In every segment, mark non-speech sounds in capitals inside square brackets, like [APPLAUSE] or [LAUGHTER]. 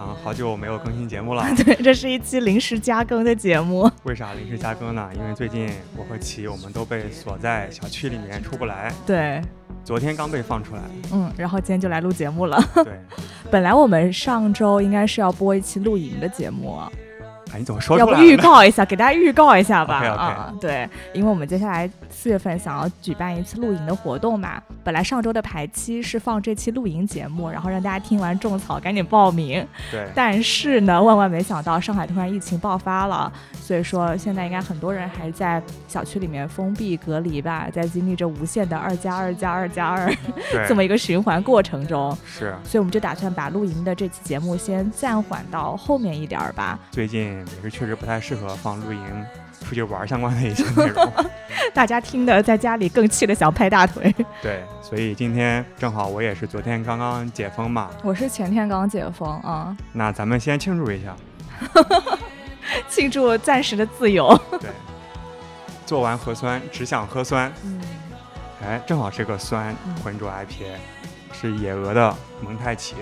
啊，好久没有更新节目了，[LAUGHS] 对，这是一期临时加更的节目。为啥临时加更呢？因为最近我和琪我们都被锁在小区里面出不来，对，昨天刚被放出来。嗯，然后今天就来录节目了。对，[LAUGHS] 本来我们上周应该是要播一期露营的节目，哎，你怎么说要不？预告一下，[LAUGHS] 给大家预告一下吧。啊，对，因为我们接下来四月份想要举办一次露营的活动嘛。本来上周的排期是放这期露营节目，然后让大家听完种草赶紧报名。对，但是呢，万万没想到上海突然疫情爆发了，所以说现在应该很多人还在小区里面封闭隔离吧，在经历着无限的二加二加二加二，[LAUGHS] 这么一个循环过程中，是所以我们就打算把露营的这期节目先暂缓到后面一点儿吧。最近也是确实不太适合放露营、出去玩相关的一些内容。[LAUGHS] 大家听的在家里更气得想拍大腿。对，所以今天正好我也是昨天刚刚解封嘛，我是前天刚解封啊，那咱们先庆祝一下。[LAUGHS] 庆祝暂时的自由。对，做完核酸只想喝酸，嗯，哎，正好是个酸嗯浑浊 IPA，是野鹅的蒙太奇，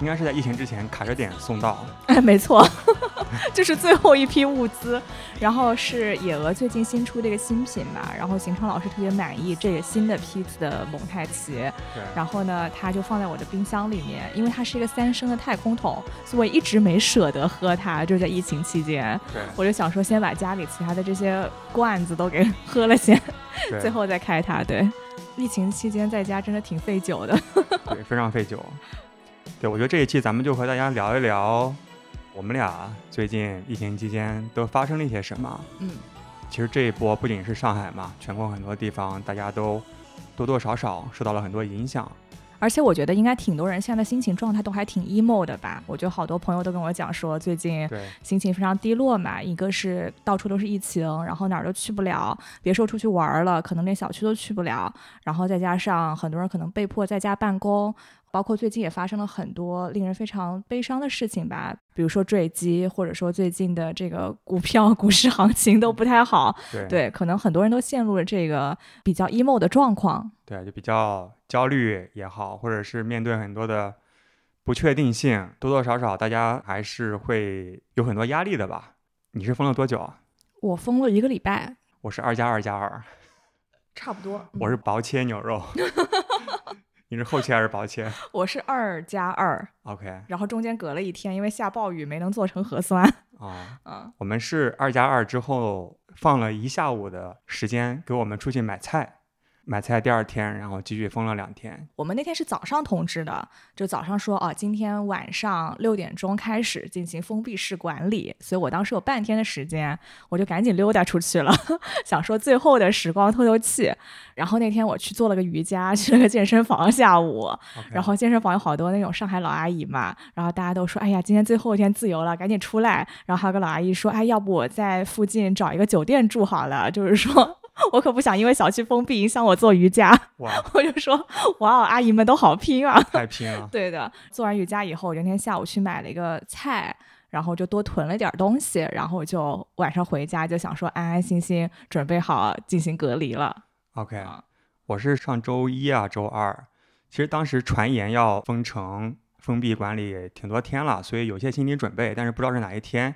应该是在疫情之前卡着点送到。哎，[LAUGHS] 没错，[LAUGHS] 就是最后一批物资。然后是野鹅最近新出的一个新品吧，然后邢昌老师特别满意这个新的批次的蒙太奇，对，然后呢，它就放在我的冰箱里面，因为它是一个三升的太空桶，所以我一直没舍得喝它，就是在疫情期间，对，我就想说先把家里其他的这些罐子都给喝了先，[LAUGHS] 最后再开它。对，疫情期间在家真的挺费酒的。对，非常费酒。对，我觉得这一期咱们就和大家聊一聊，我们俩最近疫情期间都发生了一些什么。嗯，其实这一波不仅是上海嘛，全国很多地方大家都多多少少受到了很多影响。而且我觉得应该挺多人现在的心情状态都还挺 emo 的吧。我觉得好多朋友都跟我讲说，最近，心情非常低落嘛。一个是到处都是疫情，然后哪儿都去不了，别说出去玩了，可能连小区都去不了。然后再加上很多人可能被迫在家办公，包括最近也发生了很多令人非常悲伤的事情吧，比如说坠机，或者说最近的这个股票、股市行情都不太好。对，对，可能很多人都陷入了这个比较 emo 的状况。对，就比较焦虑也好，或者是面对很多的不确定性，多多少少大家还是会有很多压力的吧。你是封了多久啊？我封了一个礼拜，我是二加二加二，差不多。我是薄切牛肉。[LAUGHS] 你是后切还是薄切 [LAUGHS] 我是二加二，？OK 然后中间隔了一天，因为下暴雨没能做成核酸。啊、[LAUGHS] 嗯，我们是二加二之后放了一下午的时间给我们出去买菜，买菜第二天，然后继续封了两天。我们那天是早上通知的，就早上说哦，今天晚上六点钟开始进行封闭式管理，所以我当时有半天的时间，我就赶紧溜达出去了，[LAUGHS] 想说最后的时光透透气。然后那天我去做了个瑜伽，去了个健身房，下午然后健身房有好多那种上海老阿姨嘛，然后大家都说，哎呀，今天最后一天自由了，赶紧出来。然后还有个老阿姨说，哎，要不我在附近找一个酒店住好了，就是说 [LAUGHS] 我可不想因为小区封闭影响我做瑜伽。哇，[LAUGHS] 我就说，哇哦，阿姨们都好拼啊！太拼了。[LAUGHS] 对的，做完瑜伽以后，我那天下午去买了一个菜。然后就多囤了点儿东西，然后我就晚上回家就想说安安心心准备好进行隔离了。OK，啊我是上周一啊，周二。其实当时传言要封城、封闭管理挺多天了，所以有些心理准备，但是不知道是哪一天。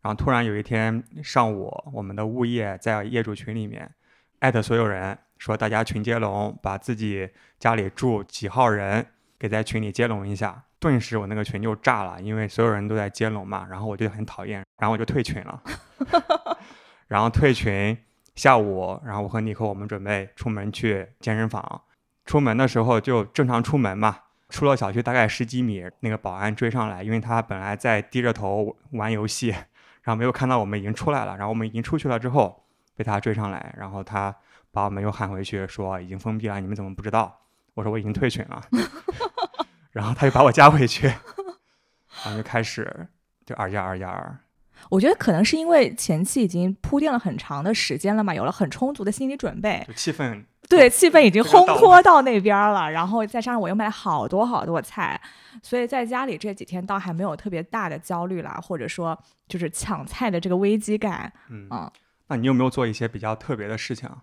然后突然有一天上午，我们的物业在业主群里面艾特所有人，说大家群接龙，把自己家里住几号人给在群里接龙一下。顿时我那个群就炸了，因为所有人都在接龙嘛，然后我就很讨厌，然后我就退群了。[LAUGHS] 然后退群，下午，然后我和尼克我们准备出门去健身房。出门的时候就正常出门嘛，出了小区大概十几米，那个保安追上来，因为他本来在低着头玩游戏，[LAUGHS] 然后没有看到我们已经出来了，然后我们已经出去了之后，被他追上来，然后他把我们又喊回去说已经封闭了，你们怎么不知道？我说我已经退群了，[LAUGHS] [LAUGHS] 然后他又把我加回去，然后就开始就二加二加二，我觉得可能是因为前期已经铺垫了很长的时间了嘛，有了很充足的心理准备，就气氛对，气氛已经烘托到那边了，然后再加上我又买了好多好多菜，所以在家里这几天倒还没有特别大的焦虑啦，或者说就是抢菜的这个危机感。嗯嗯，那你有没有做一些比较特别的事情啊？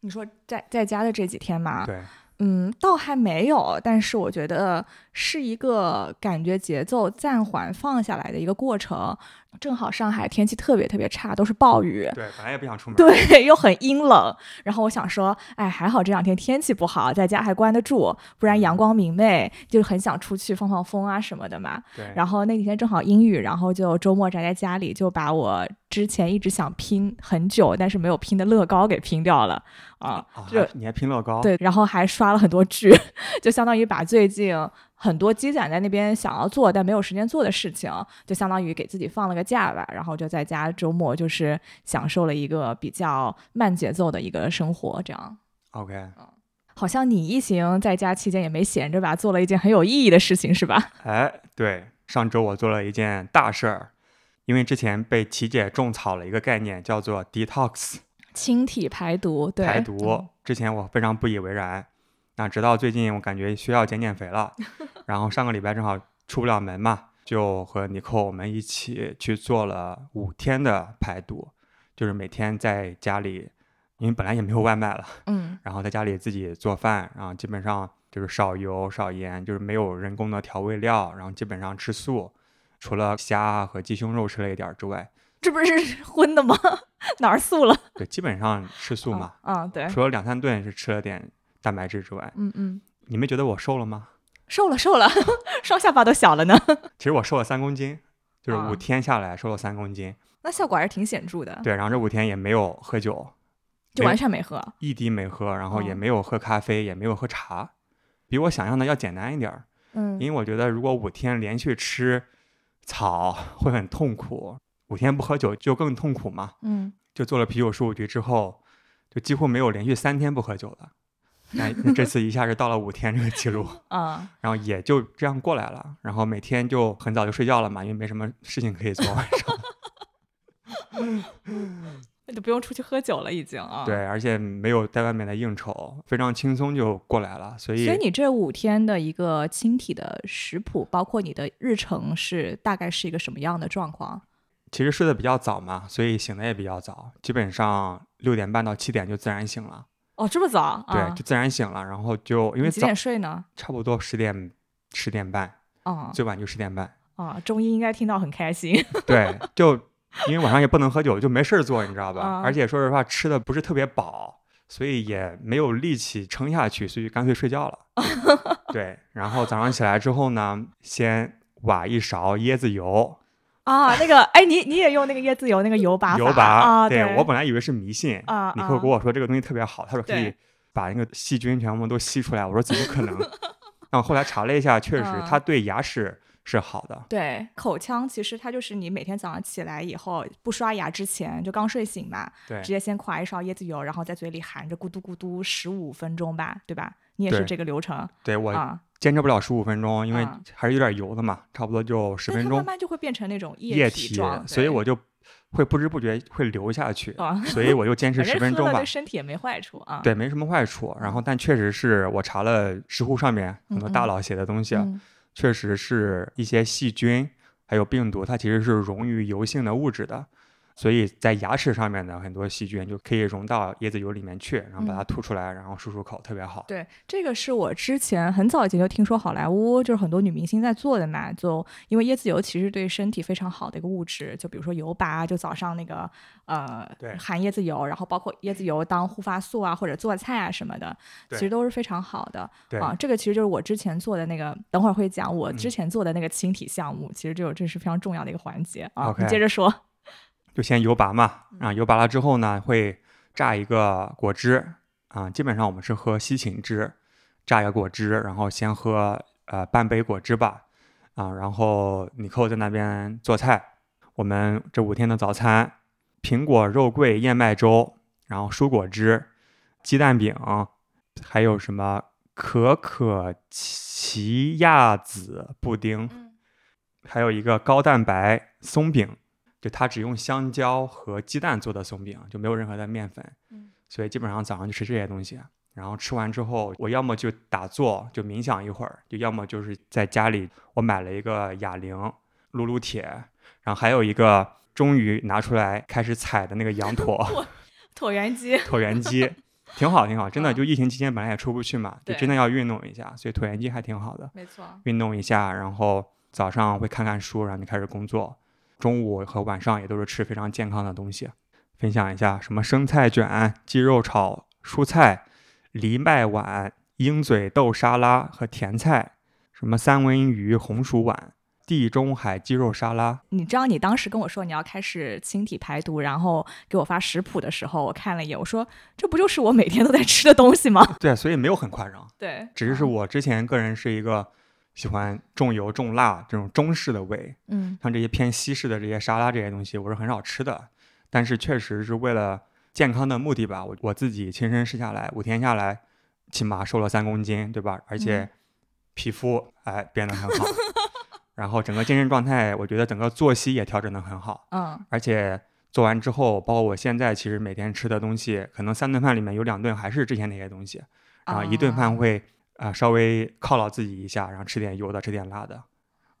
你说在在家的这几天嘛，对，嗯，倒还没有，但是我觉得是一个感觉节奏暂缓放下来的一个过程。正好上海天气特别特别差，都是暴雨，对，本来也不想出门。对，又很阴冷。然后我想说，哎，还好这两天天气不好，在家还关得住，不然阳光明媚，就很想出去放放风啊什么的嘛。对，然后那几天正好阴雨，然后就周末宅在家里，就把我之前一直想拼很久但是没有拼的乐高给拼掉了啊，啊就你还拼乐高？对，然后还刷了很多剧，[LAUGHS] 就相当于把最近很多积攒在那边想要做但没有时间做的事情，就相当于给自己放了个假吧，然后就在家周末就是享受了一个比较慢节奏的一个生活，这样。，OK，好像你一行在家期间也没闲着吧，做了一件很有意义的事情，是吧？[LAUGHS] 哎，对，上周我做了一件大事儿，因为之前被琪姐种草了一个概念，叫做 detox 清体排毒，对，排毒嗯。之前我非常不以为然，那直到最近我感觉需要减减肥了，[LAUGHS] 然后上个礼拜正好出不了门嘛，就和尼寇我们一起去做了五天的排毒，就是每天在家里，因为本来也没有外卖了。嗯 [LAUGHS] 然后在家里自己做饭，然后基本上就是少油少盐，就是没有人工的调味料，然后基本上吃素，除了虾啊和鸡胸肉吃了一点儿之外，这不是 [LAUGHS] 荤的吗？哪儿素了？对，基本上吃素嘛，嗯，嗯对，除了两三顿是吃了点蛋白质之外，嗯嗯，你们觉得我瘦了吗？瘦了瘦了，[LAUGHS] 双下巴都小了呢。[LAUGHS] 其实我瘦了三公斤，就是啊五天下来瘦了三公斤，那效果还是挺显著的，对，然后这五天也没有喝酒，就完全没喝。一滴没喝，然后也哦没有喝咖啡，也没有喝茶，比我想象的要简单一点儿。嗯因为我觉得如果五天连续吃草会很痛苦，五天不喝酒就更痛苦嘛。嗯，就做了啤酒十五局之后，就几乎没有连续三天不喝酒的。那那这次一下是到了五天这个记录，[LAUGHS] 啊，然后也就这样过来了。然后每天就很早就睡觉了嘛，因为没什么事情可以做晚上。[LAUGHS] 那就不用出去喝酒了，已经啊。对，。而且没有在外面的应酬，非常轻松就过来了。所以所以你这五天的一个清体的食谱，包括你的日程是大概是一个什么样的状况？其实睡得比较早嘛，所以醒的也比较早，基本上六点半到七点就自然醒了。哦，这么早？对，啊就自然醒了，然后就因为几点睡呢？差不多十点十点半，啊最晚就十点半。啊，中医应该听到很开心。[LAUGHS] 对，就因为晚上也不能喝酒，就没事儿做，你知道吧？啊而且说实话，吃的不是特别饱，所以也没有力气撑下去，所以干脆睡觉了。[LAUGHS] 对，然后早上起来之后呢，先挖一勺椰子油，啊，那个，哎，你你也用那个椰子油那个油拔法油拔。啊？对我本来以为是迷信，啊你跟啊跟我说这个东西特别好，他说可以把那个细菌全部都吸出来，我说怎么可能？[LAUGHS] 然后后来查了一下，确实嗯它对牙齿是好的。对，口腔其实它就是你每天早上起来以后不刷牙之前，就刚睡醒嘛，对直接先㧟一勺椰子油，然后在嘴里含着咕嘟咕嘟十五分钟吧，对吧？你也是对这个流程对我啊？坚持不了十五分钟，因为啊还是有点油的嘛，差不多就十分钟它慢慢就会变成那种液体状，所以我就会不知不觉会流下去，啊，所以我就坚持 [LAUGHS] 十分钟吧对。身体也没坏处啊。对，没什么坏处。然后，但确实是我查了知乎上面很多大佬写的东西，确实是一些细菌还有病毒，它其实是溶于油性的物质的。所以在牙齿上面的很多细菌就可以融到椰子油里面去，然后把它嗯吐出来，然后漱漱口，特别好。对，这个是我之前很早以前就听说好莱坞就是很多女明星在做的嘛，就因为椰子油其实对身体非常好的一个物质，就比如说油拔，就早上那个呃对含椰子油，然后包括椰子油当护发素啊或者做菜啊什么的，其实都是非常好的对啊。这个其实就是我之前做的那个，等会儿会讲我之嗯前做的那个清体项目，其实就这是非常重要的一个环节啊。你接着说，就先油拔嘛，嗯啊，油拔了之后呢，会榨一个果汁啊，基本上我们是喝西芹汁，榨一个果汁，然后先喝呃半杯果汁吧，啊，然后尼寇在那边做菜，我们这五天的早餐，苹果肉桂燕麦粥，然后蔬果汁，鸡蛋饼，还有什么可可奇亚籽布丁，还有一个高蛋白松饼就它只用香蕉和鸡蛋做的松饼，就没有任何的面粉。嗯所以基本上早上就吃这些东西。然后吃完之后，我要么就打坐，就冥想一会儿，就要么就是在家里，我买了一个哑铃、撸撸铁，然后还有一个终于拿出来开始踩的那个羊 [LAUGHS] 驼 [LAUGHS] 椭圆机，椭圆机，[LAUGHS] 挺好挺好，真的。嗯就疫情期间本来也出不去嘛，就真的要运动一下，所以椭圆机还挺好的。没错。运动一下，然后早上会看看书，然后就开始工作。中午和晚上也都是吃非常健康的东西。分享一下什么生菜卷、鸡肉炒蔬菜、藜麦碗、鹰嘴豆沙拉和甜菜，什么三文鱼红薯碗、地中海鸡肉沙拉。你知道你当时跟我说你要开始清体排毒，然后给我发食谱的时候，我看了一眼，我说这不就是我每天都在吃的东西吗？对，所以没有很夸张，对，只是我之前个人是一个喜欢重油重辣这种中式的味，嗯。像这些偏西式的这些沙拉这些东西，我是很少吃的。但是确实是为了健康的目的吧，我我自己亲身试下来，五天下来，起码瘦了三公斤，对吧？而且嗯皮肤哎变得很好，[LAUGHS] 然后整个精神状态，我觉得整个作息也调整得很好，嗯。而且做完之后，包括我现在其实每天吃的东西，可能三顿饭里面有两顿还是之前那些东西，然后一顿饭啊会啊、稍微犒劳自己一下，然后吃点油的，吃点辣的。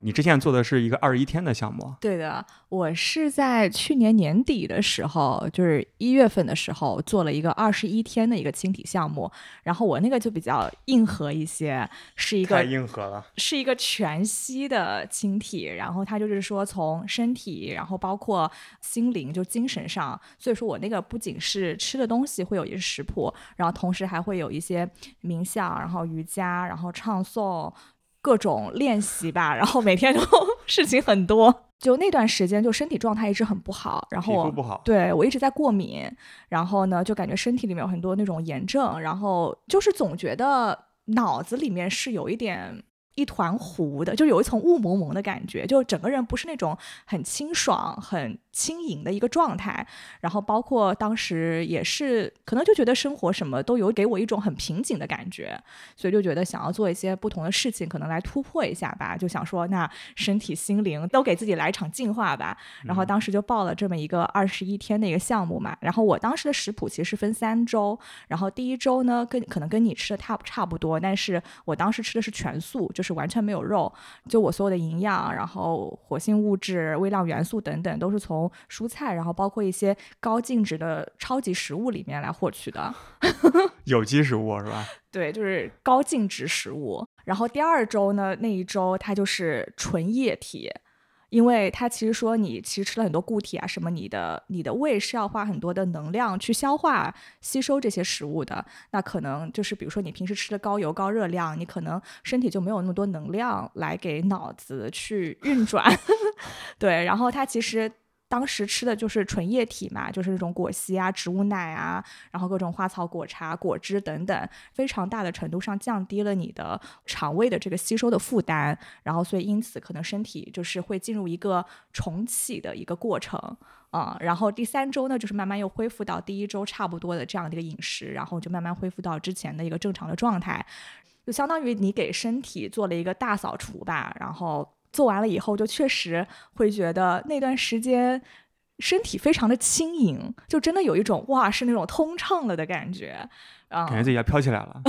你之前做的是一个二十一天的项目，对的，我是在去年年底的时候，就是一月份的时候做了一个二十一天的一个清体项目，然后我那个就比较硬核一些，是一太个硬核了。是一个全息的清体，然后它就是说从身体，然后包括心灵，就精神上，所以说我那个不仅是吃的东西会有一些食谱，然后同时还会有一些冥想，然后瑜伽，然后唱诵。各种练习吧，[LAUGHS] 然后每天都 [LAUGHS] 事情很多。就那段时间，就身体状态一直很不好，然皮后肤不好，对我一直在过敏，然后呢，就感觉身体里面有很多那种炎症，然后就是总觉得脑子里面是有一点一团糊的，就有一层雾蒙蒙的感觉，就整个人不是那种很清爽、很轻盈的一个状态。然后包括当时也是，可能就觉得生活什么都有给我一种很瓶颈的感觉，所以就觉得想要做一些不同的事情，可能来突破一下吧。就想说，那身体、心灵都给自己来一场净化吧。然后当时就报了这么一个二十一天的一个项目嘛。然后我当时的食谱其实是分三周，然后第一周呢跟可能跟你吃的差差不多，但是我当时吃的是全素，就是完全没有肉，就我所有的营养，然后活性物质、微量元素等等都是从蔬菜，然后包括一些高净值的超级食物里面来获取的。[LAUGHS] 有机食物是吧？对，就是高净值食物。然后第二周呢，那一周它就是纯液体，因为它其实说你其实吃了很多固体啊，什么你的你的胃是要花很多的能量去消化吸收这些食物的。那可能就是比如说你平时吃的高油高热量，你可能身体就没有那么多能量来给脑子去运转。[LAUGHS] 对，然后它其实。当时吃的就是纯液体嘛，就是那种果昔啊、植物奶啊，然后各种花草果茶、果汁等等，非常大的程度上降低了你的肠胃的这个吸收的负担，然后所以因此可能身体就是会进入一个重启的一个过程啊、然后第三周呢，就是慢慢又恢复到第一周差不多的这样的一个饮食，然后就慢慢恢复到之前的一个正常的状态，就相当于你给身体做了一个大扫除吧，然后。做完了以后，就确实会觉得那段时间身体非常的轻盈，就真的有一种哇是那种通畅了的感觉，啊、感觉自己要飘起来了。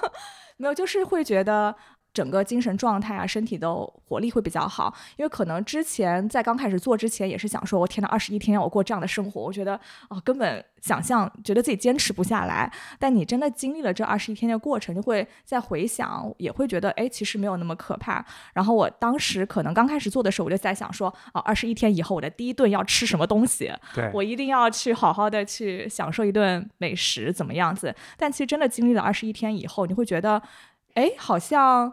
[LAUGHS] 没有，就是会觉得整个精神状态啊、身体的活力会比较好。因为可能之前在刚开始做之前，也是想说，我天呐，二十一天让我过这样的生活，我觉得哦，根本想象觉得自己坚持不下来。但你真的经历了这二十一天的过程，就会再回想，也会觉得哎，其实没有那么可怕。然后我当时可能刚开始做的时候，我就在想说，哦，二十一天以后我的第一顿要吃什么东西？[LAUGHS] 对，我一定要去好好的去享受一顿美食，怎么样子？但其实真的经历了二十一天以后，你会觉得，哎，好像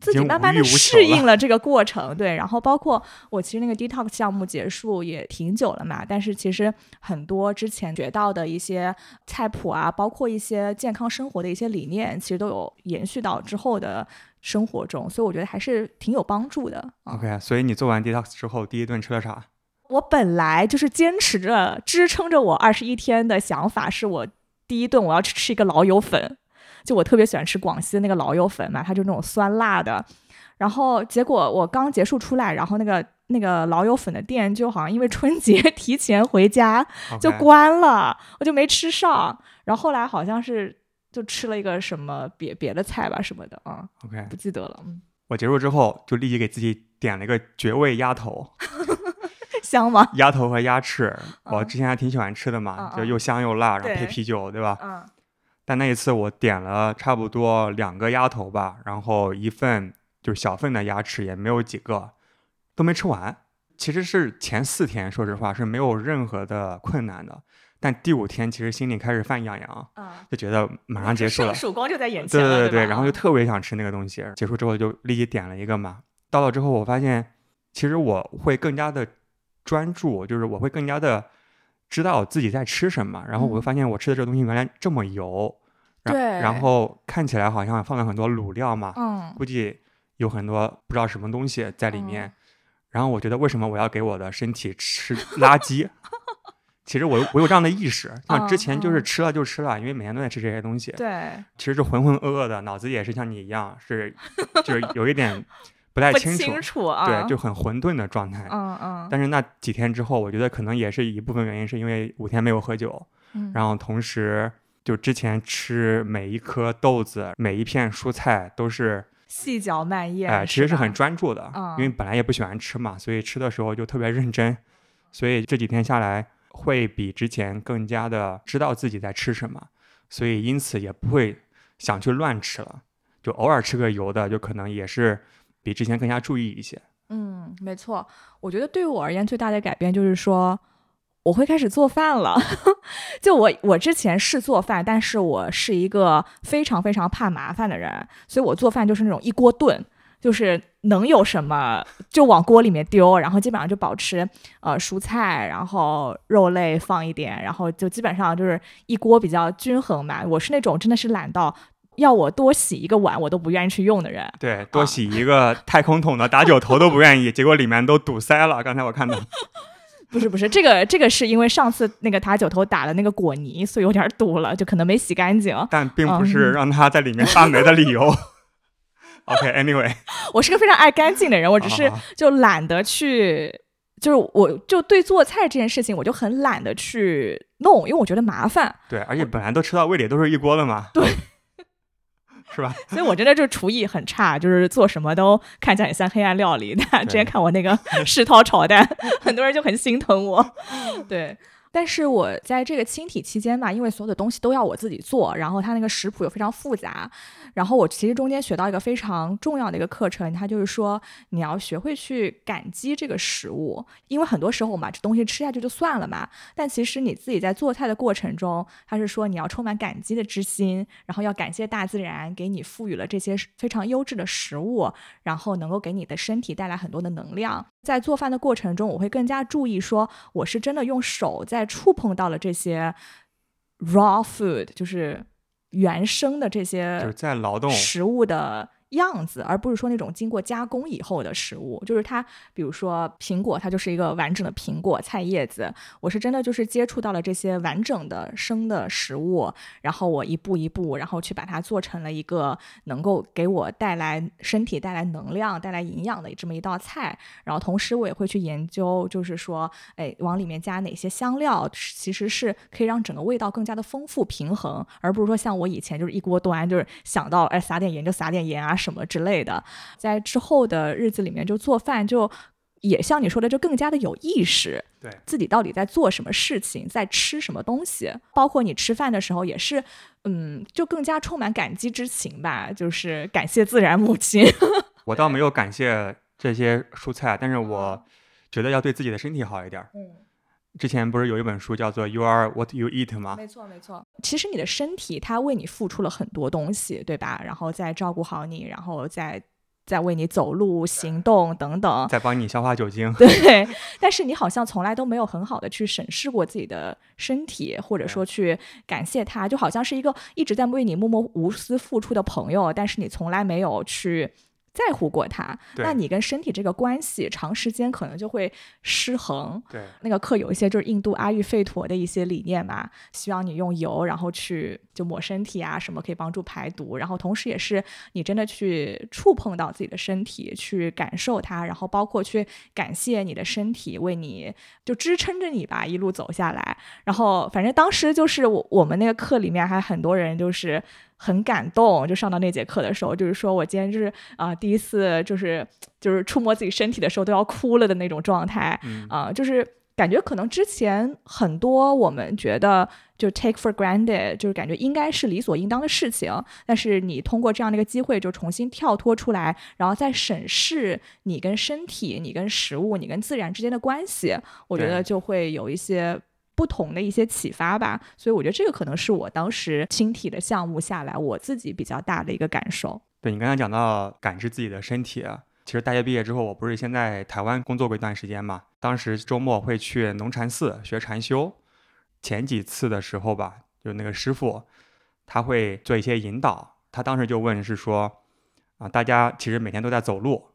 自己慢慢的适应了了这个过程，对。然后包括我其实那个 detox 项目结束也挺久了嘛，但是其实很多之前学到的一些菜谱啊，包括一些健康生活的一些理念，其实都有延续到之后的生活中，所以我觉得还是挺有帮助的。啊 OK，所以你做完 detox 之后，第一顿吃了啥？我本来就是坚持着支撑着我二十一天的想法，是我第一顿我要去吃一个老友粉，就我特别喜欢吃广西的那个老友粉嘛，它就那种酸辣的。然后结果我刚结束出来，然后那个那个老友粉的店就好像因为春节 [LAUGHS] 提前回家就关了，我就没吃上。然后后来好像是就吃了一个什么别别的菜吧什么的啊，OK，不记得了。嗯我结束之后就立即给自己点了一个绝味鸭头，[LAUGHS] 香吗？鸭头和鸭翅，[LAUGHS] 我嗯之前还挺喜欢吃的嘛，就又香又辣，然后配啤酒，对吧？嗯但那一次我点了差不多两个鸭头吧，然后一份就是小份的鸭翅也没有几个，都没吃完。其实是前四天，说实话是没有任何的困难的，但第五天其实心里开始犯痒痒，嗯，就觉得马上结束了。曙光就在眼前了，对对对，吧然后就嗯特别想吃那个东西。结束之后就立即点了一个嘛。到了之后，我发现其实我会更加的专注，就是我会更加的知道自己在吃什么。然后我会嗯发现我吃的这个东西原来这么油，然对然后看起来好像放了很多卤料嘛，嗯估计有很多不知道什么东西在里面。嗯然后我觉得为什么我要给我的身体吃垃圾？[LAUGHS] 其实我我有这样的意识，像之嗯前就是嗯吃了就吃了，因为每天都在吃这些东西。对其实是浑浑噩噩的，脑子也是像你一样，是就是有一点不太清楚，清楚啊，对，就很混沌的状态。嗯嗯，但是那几天之后，我觉得可能也是一部分原因，是因为五天没有喝酒，嗯。然后同时就之前吃每一颗豆子、每一片蔬菜都是，细嚼慢咽，哎、其实是很专注的，嗯因为本来也不喜欢吃嘛，所以吃的时候就特别认真，所以这几天下来会比之前更加的知道自己在吃什么，所以因此也不会想去乱吃了，就偶尔吃个油的，就可能也是比之前更加注意一些。嗯，没错。我觉得对于我而言，最大的改变就是说，我会开始做饭了。[LAUGHS] 就我，我之前是做饭，但是我是一个非常非常怕麻烦的人，所以我做饭就是那种一锅炖，就是能有什么就往锅里面丢，然后基本上就保持呃蔬菜，然后肉类放一点，然后就基本上就是一锅比较均衡嘛。我是那种真的是懒到要我多洗一个碗我都不愿意去用的人。对，多啊洗一个太空桶的打酒头都不愿意，[LAUGHS] 结果里面都堵塞了。刚才我看到，不是不是，这个这个是因为上次那个打酒头打了那个果泥，所以有点堵了，就可能没洗干净。但并不是嗯让它在里面发霉的理由。[LAUGHS] OK，Anyway，、我是个非常爱干净的人，我只是就懒得去，就是我就对做菜这件事情，我就很懒得去弄，因为我觉得麻烦，对，而且本来都吃到胃里都是一锅的嘛，对，是吧？[LAUGHS] 所以我真的就厨艺很差，就是做什么都看起来很像黑暗料理。大家之前看我那个世涛炒蛋，[LAUGHS] 很多人就很心疼我，[LAUGHS] 对。但是我在这个清体期间吧，因为所有的东西都要我自己做，然后它那个食谱又非常复杂，然后我其实中间学到一个非常重要的一个课程，它就是说你要学会去感激这个食物，因为很多时候我们把这东西吃下去就算了嘛，但其实你自己在做菜的过程中，它是说你要充满感激的之心，然后要感谢大自然给你赋予了这些非常优质的食物，然后能够给你的身体带来很多的能量。在做饭的过程中，我会更加注意说，我是真的用手在触碰到了这些 raw food，就是原生的这就是些在劳动，食物的样子，而不是说那种经过加工以后的食物。就是它，比如说苹果，它就是一个完整的苹果菜叶子。我是真的就是接触到了这些完整的生的食物，然后我一步一步，然后去把它做成了一个能够给我带来身体带来能量、带来营养的这么一道菜。然后同时我也会去研究，就是说，哎，往里面加哪些香料，其实是可以让整个味道更加的丰富平衡，而不是说像我以前就是一锅端，就是想到哎撒点盐就撒点盐啊什么之类的。在之后的日子里面，就做饭就。也像你说的，就更加的有意识，对自己到底在做什么事情，在吃什么东西，包括你吃饭的时候也是，嗯，就更加充满感激之情吧，就是感谢自然母亲。[LAUGHS] 我倒没有感谢这些蔬菜，但是我觉得要对自己的身体好一点儿。嗯，之前不是有一本书叫做《You Are What You Eat》吗？没错，没错。其实你的身体它为你付出了很多东西，对吧？然后再照顾好你，然后再再为你走路、行动等等。在帮你消化酒精。对，但是你好像从来都没有很好的去审视过自己的身体，或者说去感谢他，就好像是一个一直在为你默默无私付出的朋友，但是你从来没有去在乎过它，那你跟身体这个关系长时间可能就会失衡。对那个课有一些就是印度阿育吠陀的一些理念嘛，希望你用油然后去就抹身体啊，什么可以帮助排毒，然后同时也是你真的去触碰到自己的身体，去感受它，然后包括去感谢你的身体为你就支撑着你吧，一路走下来。然后反正当时就是我我们那个课里面还很多人就是。很感动，就上到那节课的时候，就是说我今天就是啊、第一次就是就是触摸自己身体的时候都要哭了的那种状态，嗯啊、就是感觉可能之前很多我们觉得就 take for granted，就是感觉应该是理所应当的事情，但是你通过这样的一个机会，就重新跳脱出来，然后再审视你跟身体、你跟食物、你跟自然之间的关系，我觉得就会有一些。不同的一些启发吧，所以我觉得这个可能是我当时轻体的项目下来我自己比较大的一个感受。对你刚才讲到感知自己的身体，其实大学毕业之后，我不是先在台湾工作过一段时间嘛，当时周末会去农禅寺学禅修，前几次的时候吧，就那个师傅他会做一些引导，他当时就问是说啊，大家其实每天都在走路，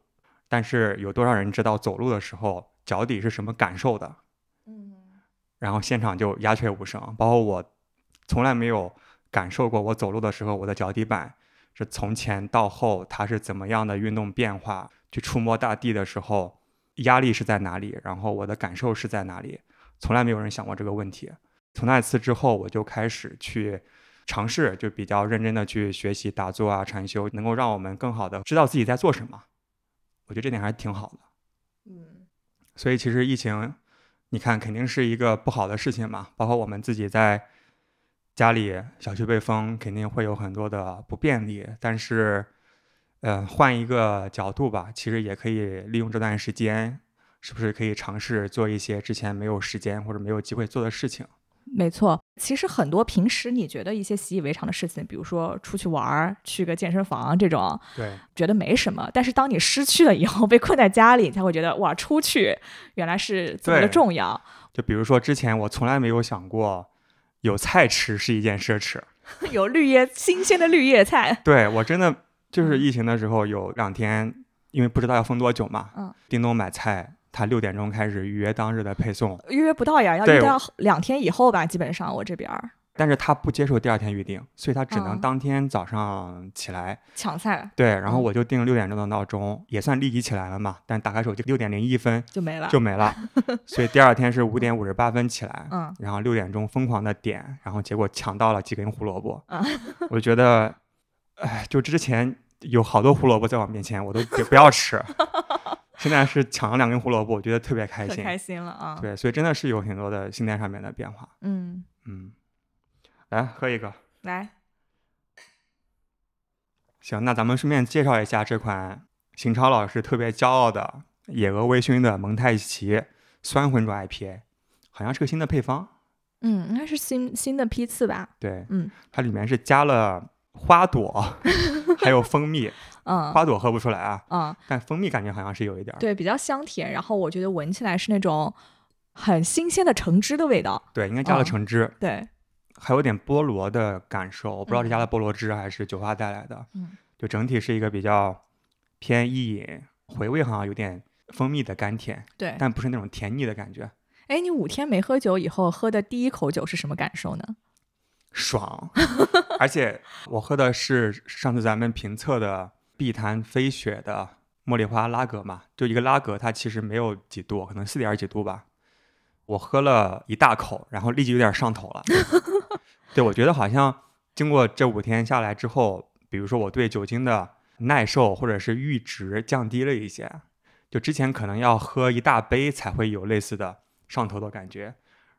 但是有多少人知道走路的时候脚底是什么感受的？嗯然后现场就鸦雀无声，包括我从来没有感受过我走路的时候我的脚底板是从前到后它是怎么样的运动变化，去触摸大地的时候压力是在哪里，然后我的感受是在哪里，从来没有人想过这个问题。从那次之后，我就开始去尝试，就比较认真的去学习打坐啊、禅修，能够让我们更好的知道自己在做什么。我觉得这点还是挺好的。嗯所以其实疫情，你看肯定是一个不好的事情嘛，包括我们自己在家里小区被封，肯定会有很多的不便利。但是，呃，换一个角度吧，其实也可以利用这段时间，是不是可以尝试做一些之前没有时间或者没有机会做的事情？没错，其实很多平时你觉得一些习以为常的事情，比如说出去玩儿、去个健身房这种，对，觉得没什么。但是当你失去了以后，[LAUGHS] 被困在家里，你才会觉得哇，出去原来是这么的重要。就比如说之前我从来没有想过有菜吃是一件奢侈，[LAUGHS] 有绿叶新鲜的绿叶菜，对我真的就是疫情的时候有两天，因为不知道要封多久嘛，嗯，叮咚买菜，他六点钟开始预约当日的配送，预约不到呀，要对预到两天以后吧，基本上我这边儿。但是他不接受第二天预定，所以他只能嗯。当天早上起来。抢菜。对，然后嗯。我就定六点钟的闹钟，也算立即起来了嘛，但打开手机六点零一分就没了。就没了，[LAUGHS] 所以第二天是五点五十八分起来，嗯然后六点钟疯狂的点，然后结果抢到了几根胡萝卜，嗯。[LAUGHS] 我觉得，哎，就之前有好多胡萝卜在我面前，我都不不要吃，现在是抢了两根胡萝卜，我觉得特别开心。开心了啊！对，所以真的是有很多的心态上面的变化。嗯，嗯，来喝一个。来，行，那咱们顺便介绍一下这款邢超老师特别骄傲的野鹅微醺的蒙太奇酸浑浊 IPA，好像是个新的配方。嗯，应该是新新的批次吧？对，嗯它里面是加了花朵，[LAUGHS] 还有蜂蜜。[LAUGHS] 嗯花朵喝不出来啊，嗯，但蜂蜜感觉好像是有一点儿。对，比较香甜，然后我觉得闻起来是那种很新鲜的橙汁的味道。对，应该加了嗯橙汁，对，还有点菠萝的感受。我不知道是加了嗯菠萝汁还是酒花带来的。嗯，就整体是一个比较偏易饮，回味好像有点蜂蜜的甘甜，对。但不是那种甜腻的感觉。哎，你五天没喝酒以后喝的第一口酒是什么感受呢？爽，[LAUGHS] 而且我喝的是上次咱们评测的碧潭飞雪的茉莉花拉格嘛，就一个拉格，它其实没有几度，可能四点几度吧。我喝了一大口，然后立即有点上头了。[LAUGHS] 对，我觉得好像经过这五天下来之后，比如说我对酒精的耐受或者是阈值降低了一些，就之前可能要喝一大杯才会有类似的上头的感觉，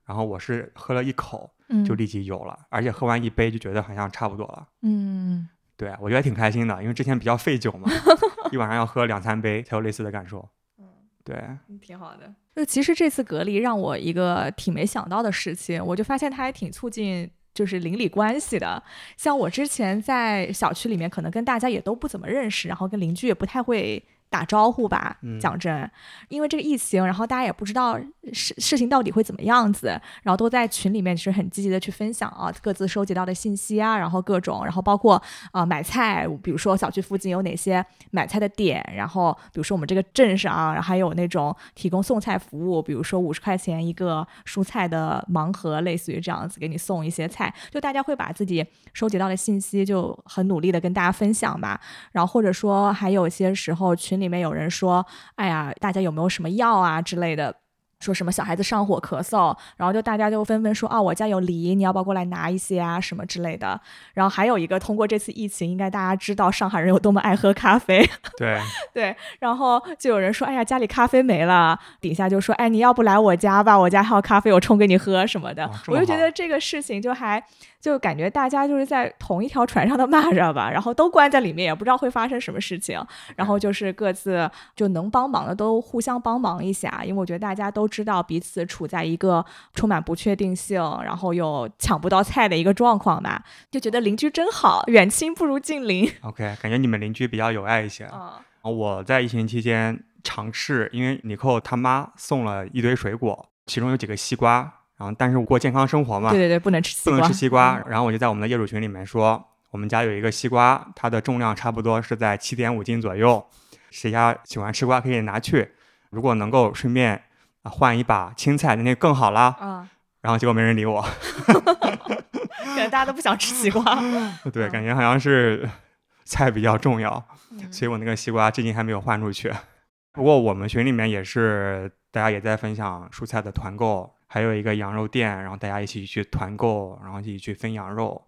然后我是喝了一口，就立即有了，而且喝完一杯就觉得好像差不多了。嗯对我觉得挺开心的，因为之前比较费酒嘛，[LAUGHS] 一晚上要喝两三杯才有类似的感受。嗯对，嗯，挺好的。就其实这次隔离让我一个挺没想到的事情，我就发现它还挺促进就是邻里关系的。像我之前在小区里面，可能跟大家也都不怎么认识，然后跟邻居也不太会打招呼吧嗯。讲真，因为这个疫情，然后大家也不知道事事情到底会怎么样子，然后都在群里面是很积极的去分享啊，各自收集到的信息啊，然后各种，然后包括啊、呃买菜，比如说小区附近有哪些买菜的点，然后比如说我们这个镇上，然后还有那种提供送菜服务，比如说五十块钱一个蔬菜的盲盒，类似于这样子给你送一些菜，就大家会把自己收集到的信息就很努力的跟大家分享吧。然后或者说还有些时候群里面有人说，哎呀，大家有没有什么药啊之类的。说什么小孩子上火咳嗽，然后就大家就纷纷说啊，我家有梨，你要不要过来拿一些啊，什么之类的。然后还有一个，通过这次疫情，应该大家知道上海人有多么爱喝咖啡，[LAUGHS] 对，对。然后就有人说，哎呀，家里咖啡没了，底下就说，哎，你要不来我家吧，我家还有咖啡，我冲给你喝什么的。我就觉得这个事情就还就感觉大家就是在同一条船上的蚂蚱吧，然后都关在里面，也不知道会发生什么事情。然后就是各自就能帮忙的都互相帮忙一下，因为我觉得大家都知道彼此处在一个充满不确定性，然后又抢不到菜的一个状况吧，就觉得邻居真好，远亲不如近邻。OK，感觉你们邻居比较有爱一些。嗯我在疫情期间尝试，因为尼寇他妈送了一堆水果，其中有几个西瓜，然后但是我过健康生活嘛，对对对，不能吃西瓜，不能吃西瓜，嗯然后我就在我们的业主群里面说，我们家有一个西瓜，它的重量差不多是在七点五斤左右，谁家喜欢吃瓜可以拿去，如果能够顺便啊换一把青菜，那就更好啦。嗯，然后结果没人理我 [LAUGHS] [LAUGHS] 感觉大家都不想吃西瓜。对，嗯感觉好像是菜比较重要，嗯所以我那个西瓜至今还没有换出去。不过我们群里面也是，大家也在分享蔬菜的团购，还有一个羊肉店，然后大家一起去团购，然后一起去分羊肉，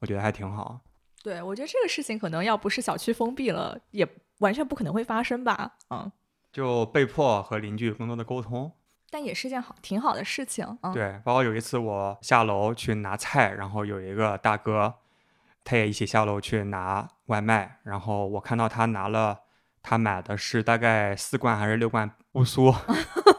我觉得还挺好。对，我觉得这个事情可能要不是小区封闭了，也完全不可能会发生吧。嗯，就被迫和邻居更多的沟通。但也是件好挺好的事情。嗯，对，包括有一次我下楼去拿菜，然后有一个大哥，他也一起下楼去拿外卖，然后我看到他拿了，他买的是大概四罐还是六罐乌苏，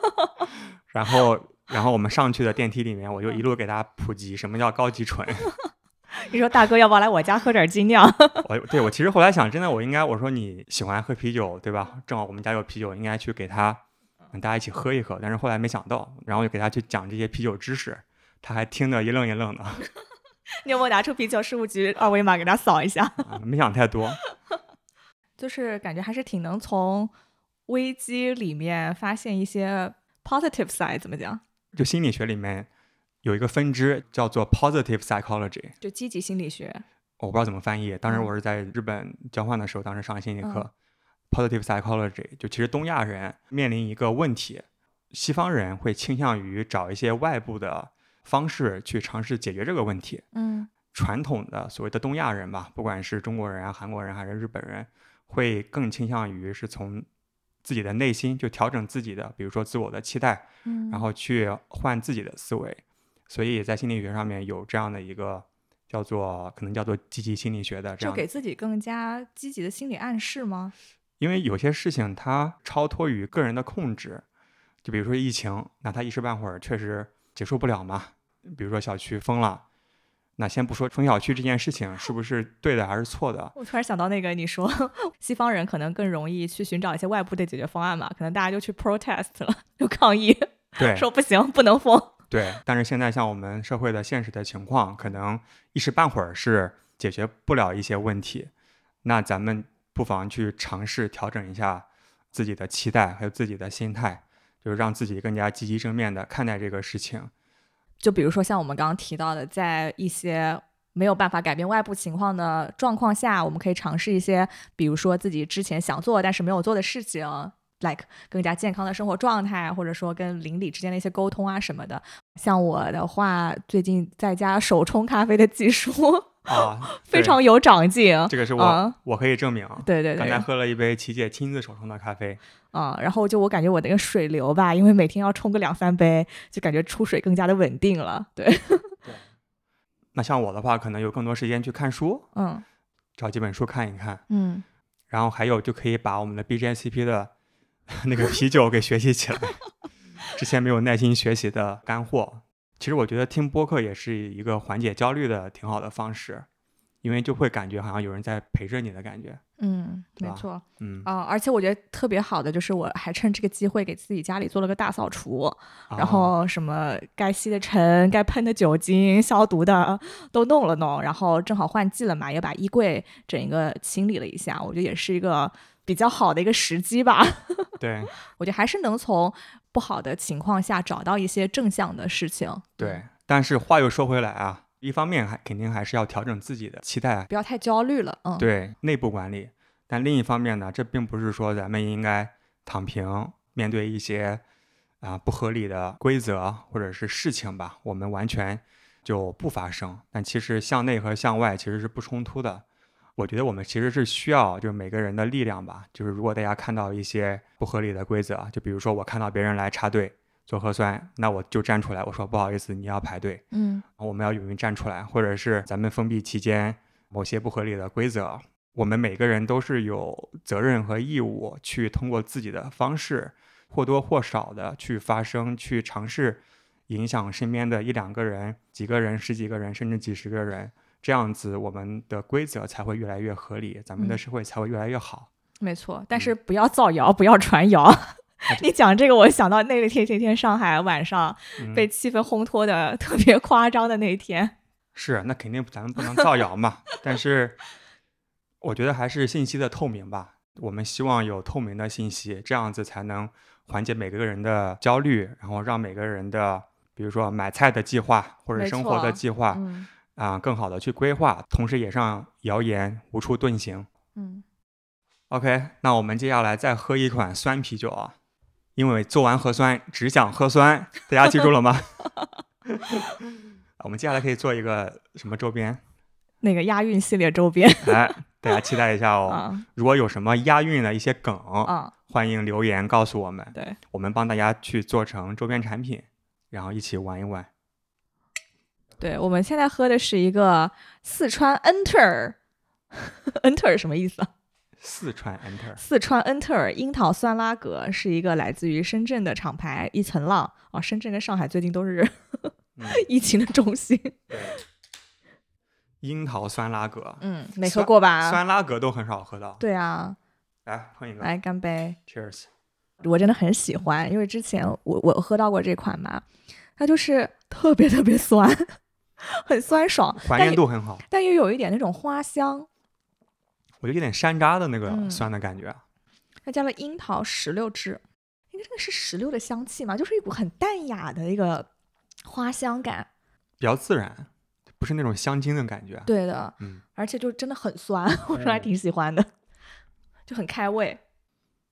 [LAUGHS] 然后然后我们上去的电梯里面，我就一路给他普及什么叫高级醇。[LAUGHS] 你说大哥要不要来我家喝点精酿？[LAUGHS] 我对我其实后来想，真的我应该我说你喜欢喝啤酒对吧？正好我们家有啤酒，应该去给他，嗯大家一起喝一喝。但是后来没想到，然后就给他去讲这些啤酒知识，他还听得一愣一愣的。[LAUGHS] 你有没有拿出啤酒事务局二维码给他扫一下？啊，没想太多。[LAUGHS] 就是感觉还是挺能从危机里面发现一些 positive side，怎么讲？就心理学里面有一个分支叫做 positive psychology，就积极心理学。我不知道怎么翻译。当时嗯我是在日本交换的时候，当时上心理课。Positive psychology 就其实东亚人面临一个问题，西方人会倾向于找一些外部的方式去尝试解决这个问题。嗯传统的所谓的东亚人吧，不管是中国人啊、韩国人还是日本人，会更倾向于是从自己的内心就调整自己的，比如说自我的期待，嗯，然后去换自己的思维。所以在心理学上面有这样的一个叫做可能叫做积极心理学的这样的就给自己更加积极的心理暗示吗？因为有些事情它超脱于个人的控制，就比如说疫情，那它一时半会儿确实结束不了嘛。比如说小区封了，那先不说封小区这件事情是不是对的还是错的，[LAUGHS] 我突然想到那个，你说 [LAUGHS] 西方人可能更容易去寻找一些外部的解决方案嘛？可能大家就去 protest 了，就抗议，对 [LAUGHS] 说不行，不能封。对。但是现在像我们社会的现实的情况，可能一时半会儿是解决不了一些问题，那咱们不妨去尝试调整一下自己的期待，还有自己的心态，就是让自己更加积极正面的看待这个事情。就比如说像我们刚刚提到的，在一些没有办法改变外部情况的状况下，我们可以尝试一些，比如说自己之前想做但是没有做的事情，like 更加健康的生活状态，或者说跟邻里之间的一些沟通啊什么的。像我的话，最近在家手冲咖啡的技术啊，[LAUGHS] 非常有长进。这个是我、啊。我可以证明。对对对。刚才，喝了一杯琪姐亲自手冲的咖啡，啊、然后就我感觉我那个水流吧，因为每天要冲个两三杯，就感觉出水更加的稳定了。[LAUGHS] 对，那像我的话，可能有更多时间去看书，嗯。找几本书看一看，嗯，然后还有就可以把我们的 BJCP 的 [LAUGHS] 那个啤酒给学习起来。之前没有耐心学习的干货，其实我觉得听播客也是一个缓解焦虑的挺好的方式，因为就会感觉好像有人在陪着你的感觉。嗯，没错。嗯，啊、而且我觉得特别好的就是，我还趁这个机会给自己家里做了个大扫除，然哦后什么该吸的尘、该喷的酒精、消毒的都弄了弄，然后正好换季了嘛，也把衣柜整一个清理了一下，我觉得也是一个比较好的一个时机吧。[LAUGHS] 对我觉得还是能从不好的情况下找到一些正向的事情。对，但是话又说回来啊，一方面还肯定还是要调整自己的期待，不要太焦虑了。嗯，对内部管理。但另一方面呢，这并不是说咱们应该躺平，面对一些啊不合理的规则或者是事情吧，我们完全就不发生。但其实向内和向外其实是不冲突的。我觉得我们其实是需要就是每个人的力量吧。就是如果大家看到一些不合理的规则，就比如说我看到别人来插队做核酸，那我就站出来，我说不好意思，你要排队。嗯我们要勇于站出来，或者是咱们封闭期间某些不合理的规则，我们每个人都是有责任和义务去通过自己的方式，或多或少的去发声，去尝试影响身边的一两个人、几个人、十几个人，甚至几十个人，这样子我们的规则才会越来越合理，咱们的嗯社会才会越来越好。没错，但是不要造谣，不要传谣。[LAUGHS] 你讲这个，我想到那个天那天上海晚上嗯被气氛烘托的特别夸张的那一天。是，那肯定咱们不能造谣嘛。但是我觉得还是信息的透明吧。我们希望有透明的信息，这样子才能缓解每个人的焦虑，然后让每个人的，比如说买菜的计划或者生活的计划嗯啊、更好的去规划，同时也让谣言无处遁形。嗯，OK，那我们接下来再喝一款酸啤酒啊，因为做完核酸只想喝酸，大家记住了吗？[LAUGHS] 我们接下来可以做一个什么周边？那个押韵系列周边哎，大家期待一下哦。[LAUGHS] 啊如果有什么押韵的一些梗，啊，欢迎留言告诉我们，对，我们帮大家去做成周边产品，然后一起玩一玩。对，我们现在喝的是一个四川 Enter，Enter 什么意思啊？四川 Enter，四川恩特尔樱桃酸拉格是一个来自于深圳的厂牌一层浪啊，深圳跟上海最近都是嗯，[LAUGHS] 疫情的中心。对，樱桃酸拉格，嗯，没喝过吧？酸拉格都很少喝到。对啊，来碰一个来干杯！，Cheers。我真的很喜欢，因为之前我我喝到过这款嘛，它就是特别特别酸，很酸爽，还原度很好，但又有一点那种花香，我觉得有点山楂的那个嗯酸的感觉。它加了樱桃石榴汁，应该这个是石榴的香气嘛，就是一股很淡雅的一个花香感。比较自然，不是那种香精的感觉。对的，嗯，而且就真的很酸，我说还挺喜欢的，就很开胃。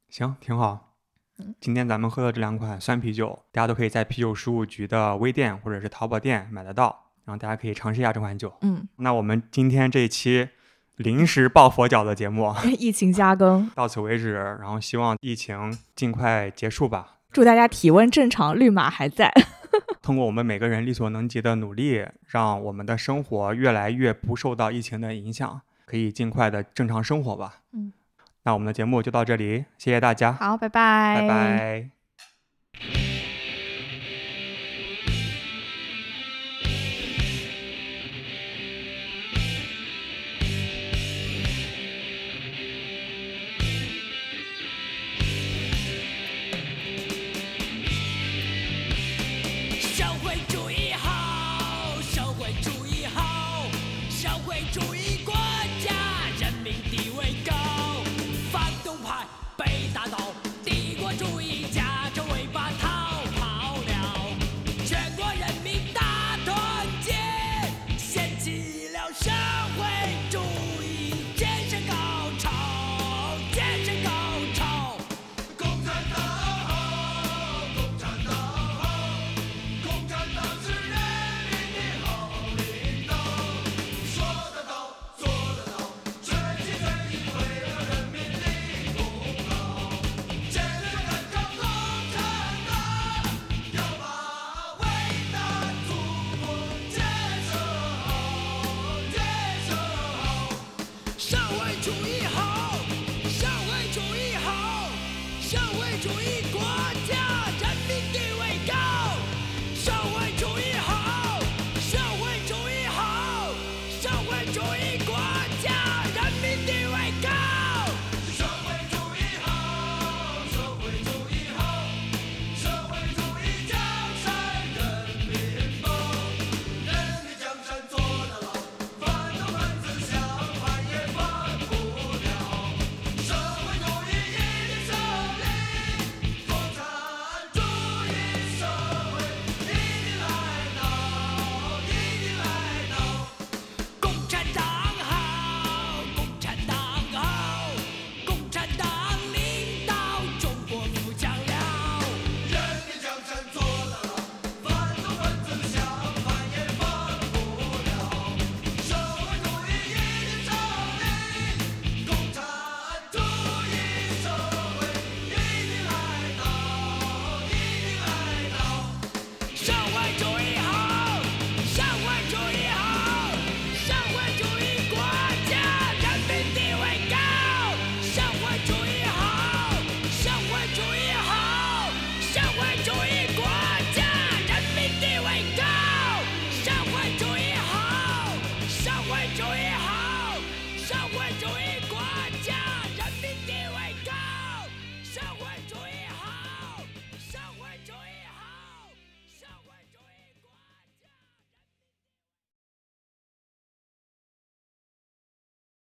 行，挺好嗯。今天咱们喝的这两款酸啤酒，大家都可以在啤酒十五局的微店或者是淘宝店买得到，然后大家可以尝试一下这款酒。嗯，那我们今天这一期临时抱佛脚的节目 [LAUGHS] 疫情加更，到此为止，然后希望疫情尽快结束吧。祝大家体温正常，绿码还在。[LAUGHS] 通过我们每个人力所能及的努力，让我们的生活越来越不受到疫情的影响，可以尽快的正常生活吧。嗯，那我们的节目就到这里，谢谢大家，好，拜拜，拜拜